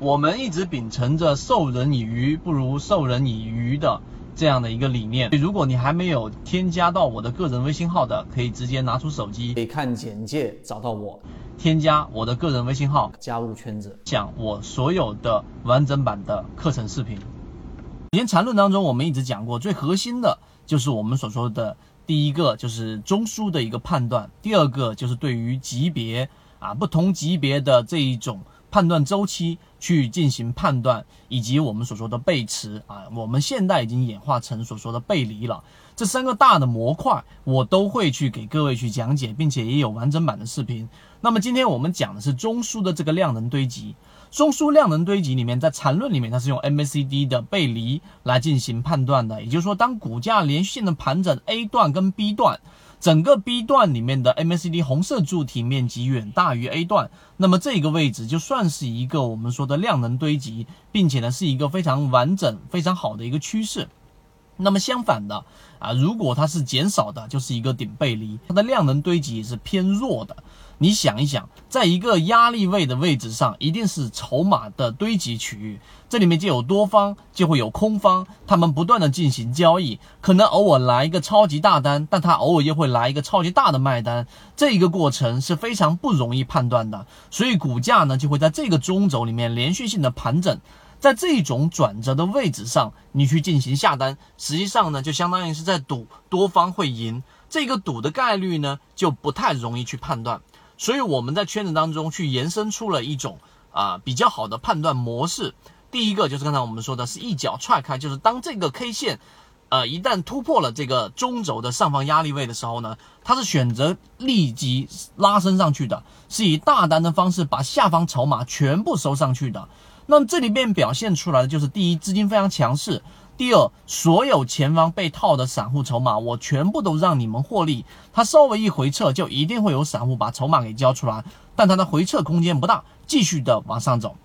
我们一直秉承着授人以鱼不如授人以渔的这样的一个理念。如果你还没有添加到我的个人微信号的，可以直接拿出手机，可以看简介找到我，添加我的个人微信号，加入圈子，讲我所有的完整版的课程视频。以前缠论当中，我们一直讲过，最核心的就是我们所说的第一个就是中枢的一个判断，第二个就是对于级别啊不同级别的这一种。判断周期去进行判断，以及我们所说的背驰啊，我们现在已经演化成所说的背离了。这三个大的模块，我都会去给各位去讲解，并且也有完整版的视频。那么今天我们讲的是中枢的这个量能堆积，中枢量能堆积里面，在缠论里面它是用 MACD 的背离来进行判断的，也就是说，当股价连续性的盘整 A 段跟 B 段。整个 B 段里面的 MACD 红色柱体面积远大于 A 段，那么这个位置就算是一个我们说的量能堆积，并且呢是一个非常完整、非常好的一个趋势。那么相反的啊，如果它是减少的，就是一个顶背离，它的量能堆积也是偏弱的。你想一想，在一个压力位的位置上，一定是筹码的堆积区域，这里面就有多方，就会有空方，他们不断的进行交易，可能偶尔来一个超级大单，但它偶尔又会来一个超级大的卖单，这一个过程是非常不容易判断的，所以股价呢就会在这个中轴里面连续性的盘整，在这种转折的位置上，你去进行下单，实际上呢就相当于是在赌多方会赢，这个赌的概率呢就不太容易去判断。所以我们在圈子当中去延伸出了一种啊比较好的判断模式。第一个就是刚才我们说的是一脚踹开，就是当这个 K 线，呃一旦突破了这个中轴的上方压力位的时候呢，它是选择立即拉升上去的，是以大单的方式把下方筹码全部收上去的。那么这里面表现出来的就是第一，资金非常强势。第二，所有前方被套的散户筹码，我全部都让你们获利。它稍微一回撤，就一定会有散户把筹码给交出来，但它的回撤空间不大，继续的往上走。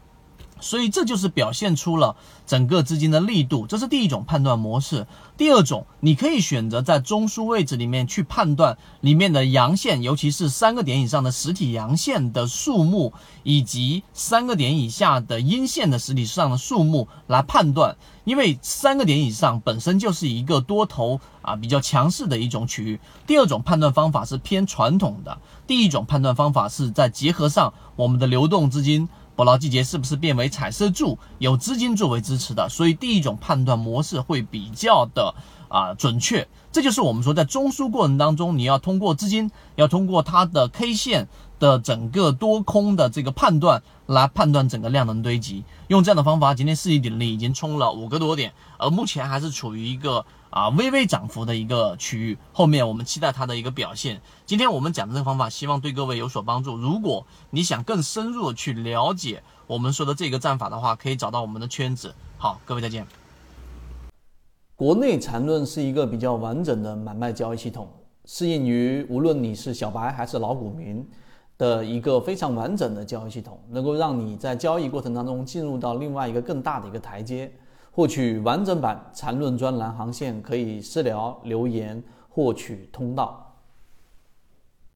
所以这就是表现出了整个资金的力度，这是第一种判断模式。第二种，你可以选择在中枢位置里面去判断里面的阳线，尤其是三个点以上的实体阳线的数目，以及三个点以下的阴线的实体上的数目来判断。因为三个点以上本身就是一个多头啊比较强势的一种区域。第二种判断方法是偏传统的，第一种判断方法是在结合上我们的流动资金。捕捞季节是不是变为彩色柱？有资金作为支持的，所以第一种判断模式会比较的啊准确。这就是我们说在中枢过程当中，你要通过资金，要通过它的 K 线的整个多空的这个判断来判断整个量能堆积。用这样的方法，今天世纪鼎力已经冲了五个多点，而目前还是处于一个。啊，微微涨幅的一个区域，后面我们期待它的一个表现。今天我们讲的这个方法，希望对各位有所帮助。如果你想更深入的去了解我们说的这个战法的话，可以找到我们的圈子。好，各位再见。国内缠论是一个比较完整的买卖交易系统，适应于无论你是小白还是老股民的一个非常完整的交易系统，能够让你在交易过程当中进入到另外一个更大的一个台阶。获取完整版缠论专栏航线，可以私聊留言获取通道。